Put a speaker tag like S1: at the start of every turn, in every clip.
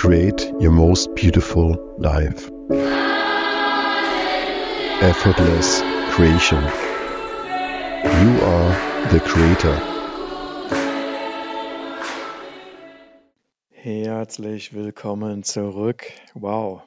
S1: create your most beautiful life. Effortless creation. You are the creator.
S2: Herzlich willkommen zurück. Wow.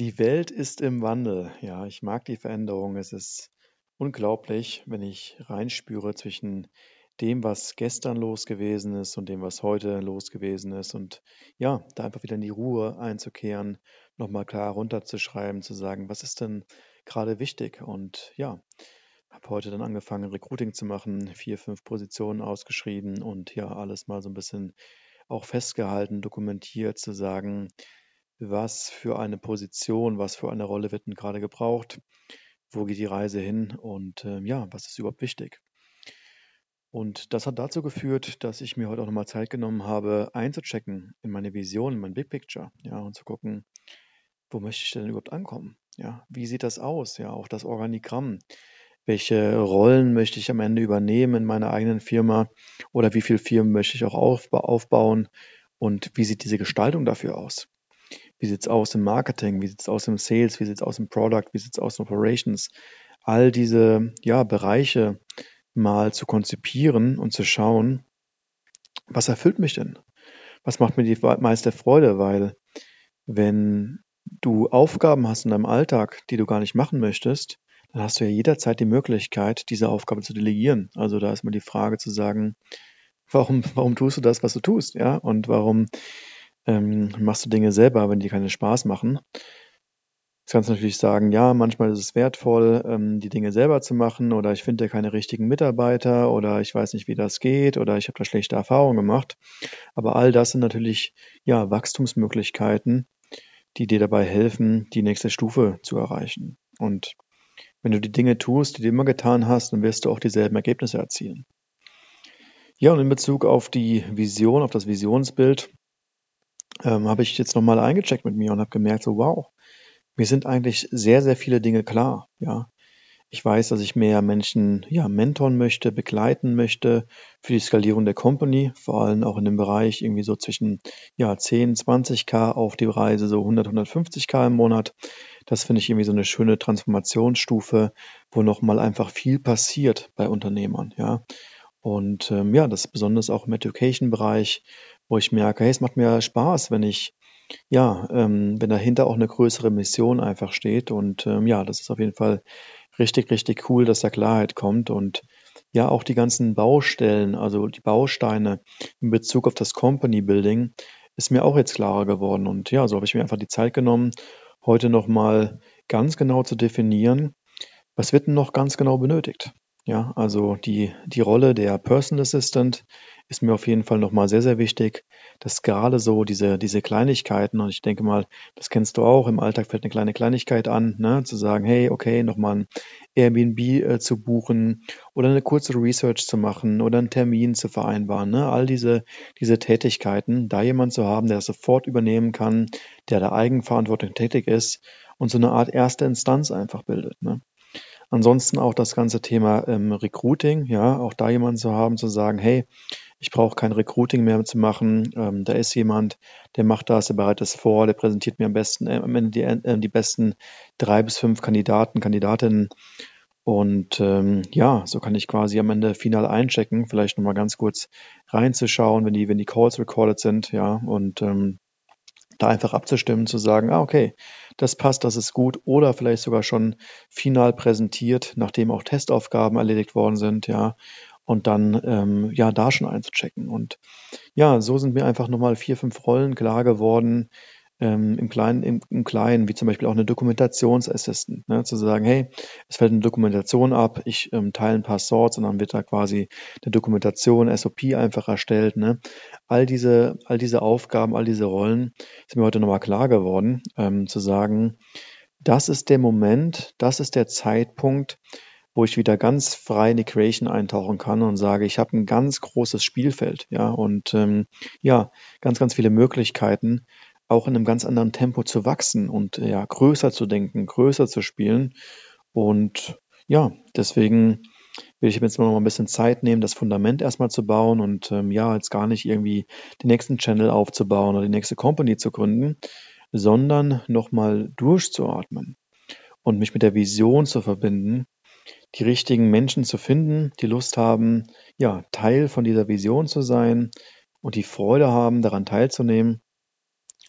S2: Die Welt ist im Wandel. Ja, ich mag die Veränderung. Es ist unglaublich, wenn ich reinspüre zwischen dem, was gestern los gewesen ist und dem, was heute los gewesen ist. Und ja, da einfach wieder in die Ruhe einzukehren, nochmal klar runterzuschreiben, zu sagen, was ist denn gerade wichtig? Und ja, habe heute dann angefangen, Recruiting zu machen, vier, fünf Positionen ausgeschrieben und ja, alles mal so ein bisschen auch festgehalten, dokumentiert, zu sagen, was für eine Position, was für eine Rolle wird denn gerade gebraucht, wo geht die Reise hin und äh, ja, was ist überhaupt wichtig. Und das hat dazu geführt, dass ich mir heute auch nochmal Zeit genommen habe, einzuchecken in meine Vision, in mein Big Picture, ja, und zu gucken, wo möchte ich denn überhaupt ankommen? Ja, wie sieht das aus? Ja, auch das Organigramm. Welche Rollen möchte ich am Ende übernehmen in meiner eigenen Firma? Oder wie viele Firmen möchte ich auch aufbauen? Und wie sieht diese Gestaltung dafür aus? Wie sieht es aus im Marketing? Wie sieht es aus im Sales? Wie sieht es aus im Product? Wie sieht es aus in Operations? All diese ja, Bereiche mal zu konzipieren und zu schauen, was erfüllt mich denn? Was macht mir die meiste Freude? Weil wenn du Aufgaben hast in deinem Alltag, die du gar nicht machen möchtest, dann hast du ja jederzeit die Möglichkeit, diese Aufgabe zu delegieren. Also da ist mal die Frage zu sagen, warum, warum tust du das, was du tust, ja? Und warum ähm, machst du Dinge selber, wenn die keinen Spaß machen? Jetzt kannst du natürlich sagen, ja, manchmal ist es wertvoll, ähm, die Dinge selber zu machen oder ich finde keine richtigen Mitarbeiter oder ich weiß nicht, wie das geht oder ich habe da schlechte Erfahrungen gemacht. Aber all das sind natürlich ja Wachstumsmöglichkeiten, die dir dabei helfen, die nächste Stufe zu erreichen. Und wenn du die Dinge tust, die du immer getan hast, dann wirst du auch dieselben Ergebnisse erzielen. Ja, und in Bezug auf die Vision, auf das Visionsbild, ähm, habe ich jetzt nochmal eingecheckt mit mir und habe gemerkt, so wow, mir sind eigentlich sehr, sehr viele Dinge klar, ja. Ich weiß, dass ich mehr Menschen, ja, mentoren möchte, begleiten möchte für die Skalierung der Company, vor allem auch in dem Bereich irgendwie so zwischen, ja, 10, 20k auf die Reise, so 100, 150k im Monat. Das finde ich irgendwie so eine schöne Transformationsstufe, wo nochmal einfach viel passiert bei Unternehmern, ja. Und ähm, ja, das ist besonders auch im Education-Bereich, wo ich merke, hey, es macht mir Spaß, wenn ich ja, ähm, wenn dahinter auch eine größere Mission einfach steht. Und ähm, ja, das ist auf jeden Fall richtig, richtig cool, dass da Klarheit kommt. Und ja, auch die ganzen Baustellen, also die Bausteine in Bezug auf das Company Building, ist mir auch jetzt klarer geworden. Und ja, so habe ich mir einfach die Zeit genommen, heute nochmal ganz genau zu definieren, was wird denn noch ganz genau benötigt. Ja, also die, die Rolle der Personal Assistant ist mir auf jeden Fall nochmal sehr, sehr wichtig, dass gerade so diese, diese Kleinigkeiten, und ich denke mal, das kennst du auch, im Alltag fällt eine kleine Kleinigkeit an, ne, zu sagen, hey, okay, nochmal ein Airbnb äh, zu buchen oder eine kurze Research zu machen oder einen Termin zu vereinbaren, ne, all diese, diese Tätigkeiten, da jemand zu haben, der das sofort übernehmen kann, der da eigenverantwortlich tätig ist und so eine Art erste Instanz einfach bildet, ne. Ansonsten auch das ganze Thema ähm, Recruiting, ja, auch da jemanden zu haben, zu sagen, hey, ich brauche kein Recruiting mehr zu machen. Ähm, da ist jemand, der macht das, der bereitet es vor, der präsentiert mir am besten äh, am Ende die, äh, die besten drei bis fünf Kandidaten, Kandidatinnen. Und ähm, ja, so kann ich quasi am Ende final einchecken, vielleicht nochmal ganz kurz reinzuschauen, wenn die, wenn die Calls recorded sind, ja, und ähm, da einfach abzustimmen, zu sagen, ah, okay, das passt, das ist gut, oder vielleicht sogar schon final präsentiert, nachdem auch Testaufgaben erledigt worden sind, ja, und dann ähm, ja da schon einzuchecken. Und ja, so sind mir einfach nochmal vier, fünf Rollen klar geworden, ähm, im Kleinen, im, im Kleinen, wie zum Beispiel auch eine Dokumentationsassistent, ne, zu sagen, hey, es fällt eine Dokumentation ab, ich ähm, teile ein paar Sorts und dann wird da quasi eine Dokumentation, SOP einfach erstellt. Ne. All diese, all diese Aufgaben, all diese Rollen sind mir heute nochmal klar geworden, ähm, zu sagen, das ist der Moment, das ist der Zeitpunkt, wo ich wieder ganz frei in die Creation eintauchen kann und sage, ich habe ein ganz großes Spielfeld, ja, und ähm, ja, ganz, ganz viele Möglichkeiten, auch in einem ganz anderen Tempo zu wachsen und ja, größer zu denken, größer zu spielen. Und ja, deswegen will ich jetzt noch mal ein bisschen Zeit nehmen, das Fundament erstmal zu bauen und ähm, ja, jetzt gar nicht irgendwie den nächsten Channel aufzubauen oder die nächste Company zu gründen, sondern nochmal durchzuatmen und mich mit der Vision zu verbinden, die richtigen Menschen zu finden, die Lust haben, ja, Teil von dieser Vision zu sein und die Freude haben, daran teilzunehmen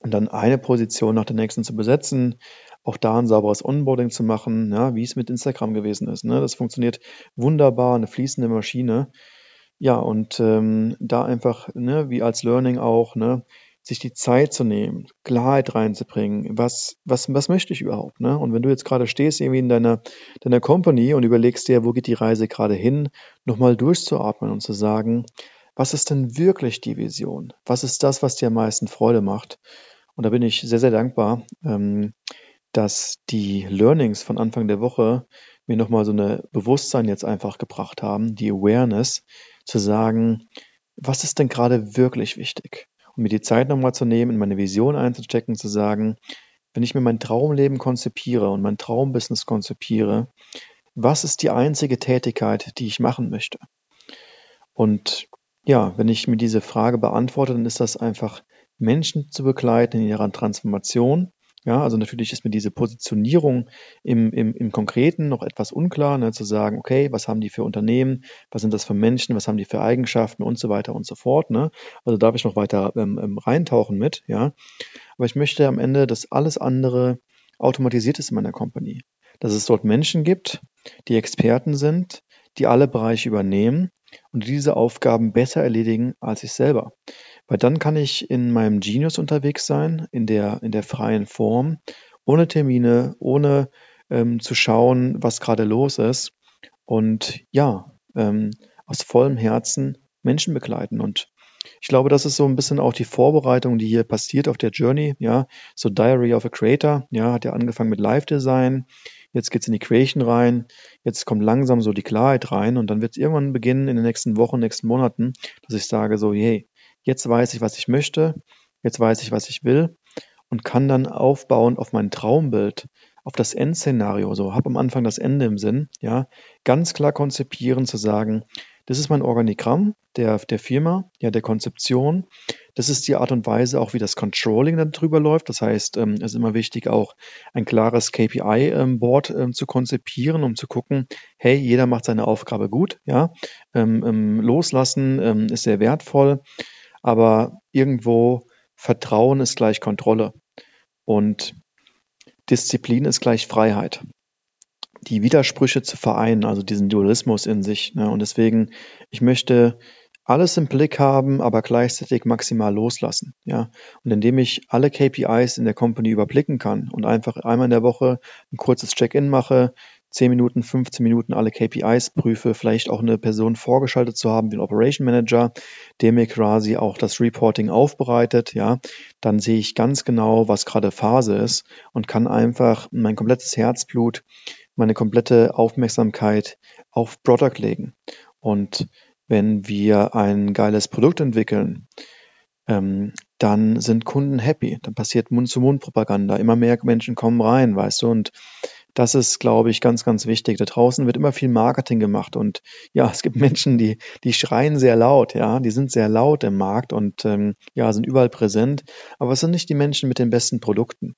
S2: und dann eine Position nach der nächsten zu besetzen, auch da ein sauberes Onboarding zu machen, ja, wie es mit Instagram gewesen ist. Ne? Das funktioniert wunderbar, eine fließende Maschine. Ja, und ähm, da einfach, ne, wie als Learning auch, ne, sich die Zeit zu nehmen, Klarheit reinzubringen, was, was, was möchte ich überhaupt, ne? Und wenn du jetzt gerade stehst irgendwie in deiner, deiner Company und überlegst dir, wo geht die Reise gerade hin, nochmal durchzuatmen und zu sagen, was ist denn wirklich die Vision? Was ist das, was dir am meisten Freude macht? Und da bin ich sehr, sehr dankbar, ähm, dass die Learnings von Anfang der Woche mir nochmal so eine Bewusstsein jetzt einfach gebracht haben, die Awareness, zu sagen, was ist denn gerade wirklich wichtig? Mir die Zeit nochmal zu nehmen, in meine Vision einzustecken, zu sagen, wenn ich mir mein Traumleben konzipiere und mein Traumbusiness konzipiere, was ist die einzige Tätigkeit, die ich machen möchte? Und ja, wenn ich mir diese Frage beantworte, dann ist das einfach Menschen zu begleiten in ihrer Transformation ja, also natürlich ist mir diese Positionierung im, im, im Konkreten noch etwas unklar, ne, zu sagen, okay, was haben die für Unternehmen, was sind das für Menschen, was haben die für Eigenschaften und so weiter und so fort. Ne? Also darf ich noch weiter ähm, ähm, reintauchen mit, ja. Aber ich möchte am Ende, dass alles andere automatisiert ist in meiner Company. Dass es dort Menschen gibt, die Experten sind, die alle Bereiche übernehmen und diese Aufgaben besser erledigen als ich selber. Weil dann kann ich in meinem Genius unterwegs sein, in der, in der freien Form, ohne Termine, ohne ähm, zu schauen, was gerade los ist. Und ja, ähm, aus vollem Herzen Menschen begleiten. Und ich glaube, das ist so ein bisschen auch die Vorbereitung, die hier passiert auf der Journey. Ja, so Diary of a Creator. Ja, hat ja angefangen mit Live Design. Jetzt geht's in die Creation rein. Jetzt kommt langsam so die Klarheit rein. Und dann wird es irgendwann beginnen in den nächsten Wochen, nächsten Monaten, dass ich sage so, hey, Jetzt weiß ich, was ich möchte, jetzt weiß ich, was ich will und kann dann aufbauen auf mein Traumbild, auf das Endszenario, so habe am Anfang das Ende im Sinn, ja, ganz klar konzipieren, zu sagen, das ist mein Organigramm der, der Firma, ja, der Konzeption. Das ist die Art und Weise auch, wie das Controlling dann drüber läuft. Das heißt, ähm, es ist immer wichtig, auch ein klares KPI-Board ähm, ähm, zu konzipieren, um zu gucken, hey, jeder macht seine Aufgabe gut, ja. Ähm, ähm, loslassen ähm, ist sehr wertvoll aber irgendwo Vertrauen ist gleich Kontrolle und Disziplin ist gleich Freiheit. Die Widersprüche zu vereinen, also diesen Dualismus in sich. Ne? Und deswegen, ich möchte alles im Blick haben, aber gleichzeitig maximal loslassen. Ja, und indem ich alle KPIs in der Company überblicken kann und einfach einmal in der Woche ein kurzes Check-in mache, 10 Minuten, 15 Minuten alle KPIs prüfe, vielleicht auch eine Person vorgeschaltet zu haben ein Operation Manager, der mir quasi auch das Reporting aufbereitet, ja, dann sehe ich ganz genau, was gerade Phase ist und kann einfach mein komplettes Herzblut, meine komplette Aufmerksamkeit auf Product legen. Und wenn wir ein geiles Produkt entwickeln, ähm, dann sind Kunden happy. Dann passiert Mund-zu-Mund-Propaganda. Immer mehr Menschen kommen rein, weißt du, und das ist, glaube ich, ganz, ganz wichtig. Da draußen wird immer viel Marketing gemacht und ja, es gibt Menschen, die, die schreien sehr laut, ja, die sind sehr laut im Markt und ähm, ja, sind überall präsent, aber es sind nicht die Menschen mit den besten Produkten.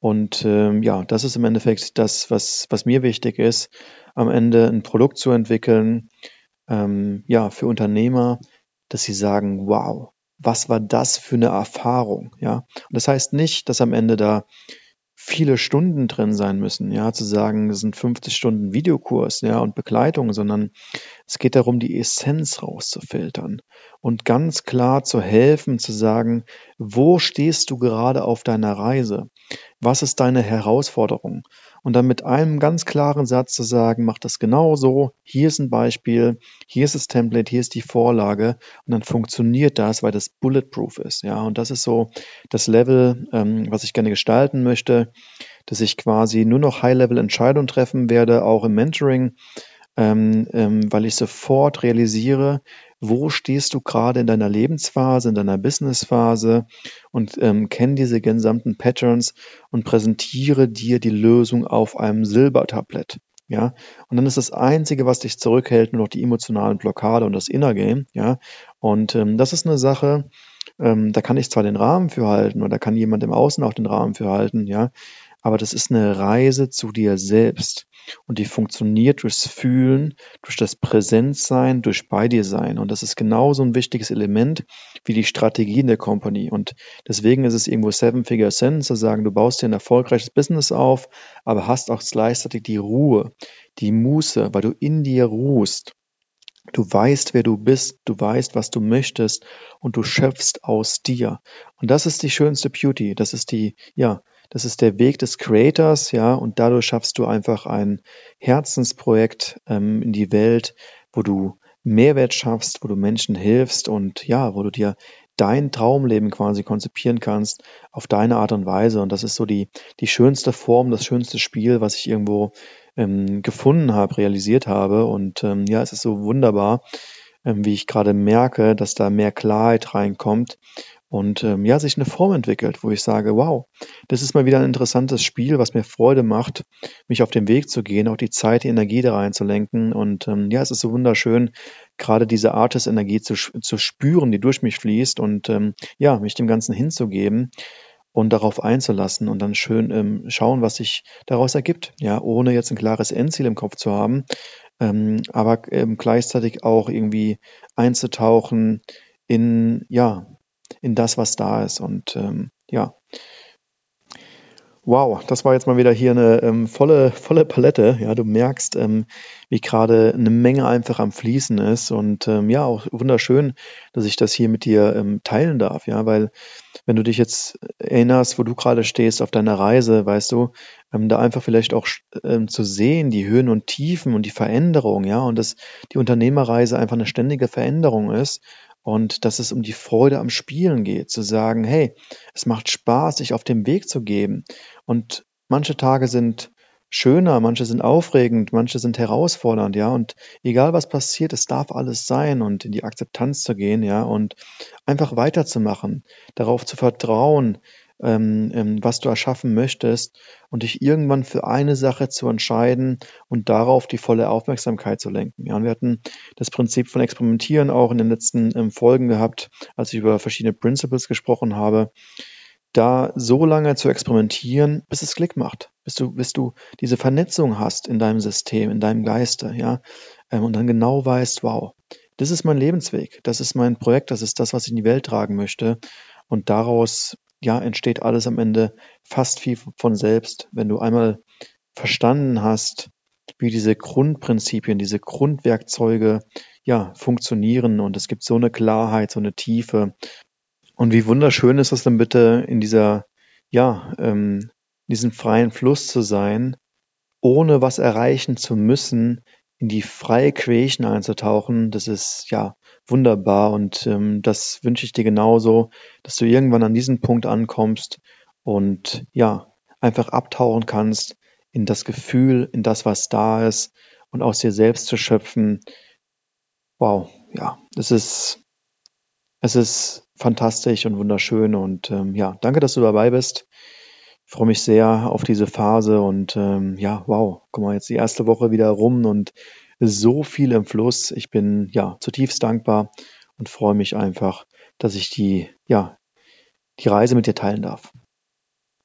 S2: Und ähm, ja, das ist im Endeffekt das, was, was mir wichtig ist, am Ende ein Produkt zu entwickeln, ähm, ja, für Unternehmer, dass sie sagen, wow, was war das für eine Erfahrung, ja. Und das heißt nicht, dass am Ende da viele Stunden drin sein müssen, ja, zu sagen, das sind 50 Stunden Videokurs, ja, und Begleitung, sondern es geht darum, die Essenz rauszufiltern und ganz klar zu helfen, zu sagen, wo stehst du gerade auf deiner Reise? Was ist deine Herausforderung? und dann mit einem ganz klaren Satz zu sagen, mach das genau so, hier ist ein Beispiel, hier ist das Template, hier ist die Vorlage und dann funktioniert das, weil das bulletproof ist. Ja, und das ist so das Level, ähm, was ich gerne gestalten möchte, dass ich quasi nur noch High-Level-Entscheidungen treffen werde, auch im Mentoring, ähm, ähm, weil ich sofort realisiere, wo stehst du gerade in deiner Lebensphase, in deiner Businessphase und ähm, kenn diese gesamten Patterns und präsentiere dir die Lösung auf einem Silbertablett. ja. Und dann ist das Einzige, was dich zurückhält, nur noch die emotionalen Blockade und das Inner Game, ja. Und ähm, das ist eine Sache, ähm, da kann ich zwar den Rahmen für halten oder kann jemand im Außen auch den Rahmen für halten, ja, aber das ist eine Reise zu dir selbst. Und die funktioniert durchs Fühlen, durch das Präsenzsein, durch bei dir sein. Und das ist genauso ein wichtiges Element wie die Strategie in der Company. Und deswegen ist es irgendwo Seven Figure Sense zu sagen, du baust dir ein erfolgreiches Business auf, aber hast auch gleichzeitig die Ruhe, die Muße, weil du in dir ruhst Du weißt, wer du bist, du weißt, was du möchtest und du schöpfst aus dir. Und das ist die schönste Beauty. Das ist die, ja, das ist der Weg des Creators, ja, und dadurch schaffst du einfach ein Herzensprojekt ähm, in die Welt, wo du Mehrwert schaffst, wo du Menschen hilfst und ja, wo du dir dein Traumleben quasi konzipieren kannst auf deine Art und Weise. Und das ist so die, die schönste Form, das schönste Spiel, was ich irgendwo ähm, gefunden habe, realisiert habe. Und ähm, ja, es ist so wunderbar, ähm, wie ich gerade merke, dass da mehr Klarheit reinkommt und ähm, ja, sich eine Form entwickelt, wo ich sage, wow, das ist mal wieder ein interessantes Spiel, was mir Freude macht, mich auf den Weg zu gehen, auch die Zeit, die Energie da reinzulenken. Und ähm, ja, es ist so wunderschön, gerade diese Artist-Energie zu, zu spüren, die durch mich fließt und ähm, ja, mich dem Ganzen hinzugeben und darauf einzulassen und dann schön ähm, schauen, was sich daraus ergibt. Ja, ohne jetzt ein klares Endziel im Kopf zu haben, ähm, aber ähm, gleichzeitig auch irgendwie einzutauchen in, ja, in das, was da ist. Und ähm, ja, Wow, das war jetzt mal wieder hier eine ähm, volle, volle Palette. Ja, du merkst, ähm, wie gerade eine Menge einfach am Fließen ist und ähm, ja, auch wunderschön, dass ich das hier mit dir ähm, teilen darf. Ja, weil wenn du dich jetzt erinnerst, wo du gerade stehst auf deiner Reise, weißt du, ähm, da einfach vielleicht auch ähm, zu sehen, die Höhen und Tiefen und die Veränderung, ja, und dass die Unternehmerreise einfach eine ständige Veränderung ist und dass es um die Freude am Spielen geht, zu sagen, hey, es macht Spaß, sich auf dem Weg zu geben. Und manche Tage sind schöner, manche sind aufregend, manche sind herausfordernd, ja. Und egal was passiert, es darf alles sein und in die Akzeptanz zu gehen, ja, und einfach weiterzumachen, darauf zu vertrauen, ähm, ähm, was du erschaffen möchtest und dich irgendwann für eine Sache zu entscheiden und darauf die volle Aufmerksamkeit zu lenken. Ja, und wir hatten das Prinzip von Experimentieren auch in den letzten ähm, Folgen gehabt, als ich über verschiedene Principles gesprochen habe. Da so lange zu experimentieren, bis es Klick macht, bis du, bis du diese Vernetzung hast in deinem System, in deinem Geiste, ja, ähm, und dann genau weißt, wow, das ist mein Lebensweg, das ist mein Projekt, das ist das, was ich in die Welt tragen möchte. Und daraus ja, entsteht alles am Ende fast wie von selbst, wenn du einmal verstanden hast, wie diese Grundprinzipien, diese Grundwerkzeuge ja funktionieren und es gibt so eine Klarheit, so eine Tiefe. Und wie wunderschön ist es dann bitte in dieser, ja, ähm, diesem freien Fluss zu sein, ohne was erreichen zu müssen, in die freie Creation einzutauchen, das ist ja wunderbar und ähm, das wünsche ich dir genauso, dass du irgendwann an diesen Punkt ankommst und ja, einfach abtauchen kannst in das Gefühl, in das, was da ist und aus dir selbst zu schöpfen. Wow, ja, es ist, es ist fantastisch und wunderschön und ähm, ja, danke, dass du dabei bist. Freue mich sehr auf diese Phase und ähm, ja, wow, guck mal, jetzt die erste Woche wieder rum und so viel im Fluss. Ich bin ja zutiefst dankbar und freue mich einfach, dass ich die, ja, die Reise mit dir teilen darf.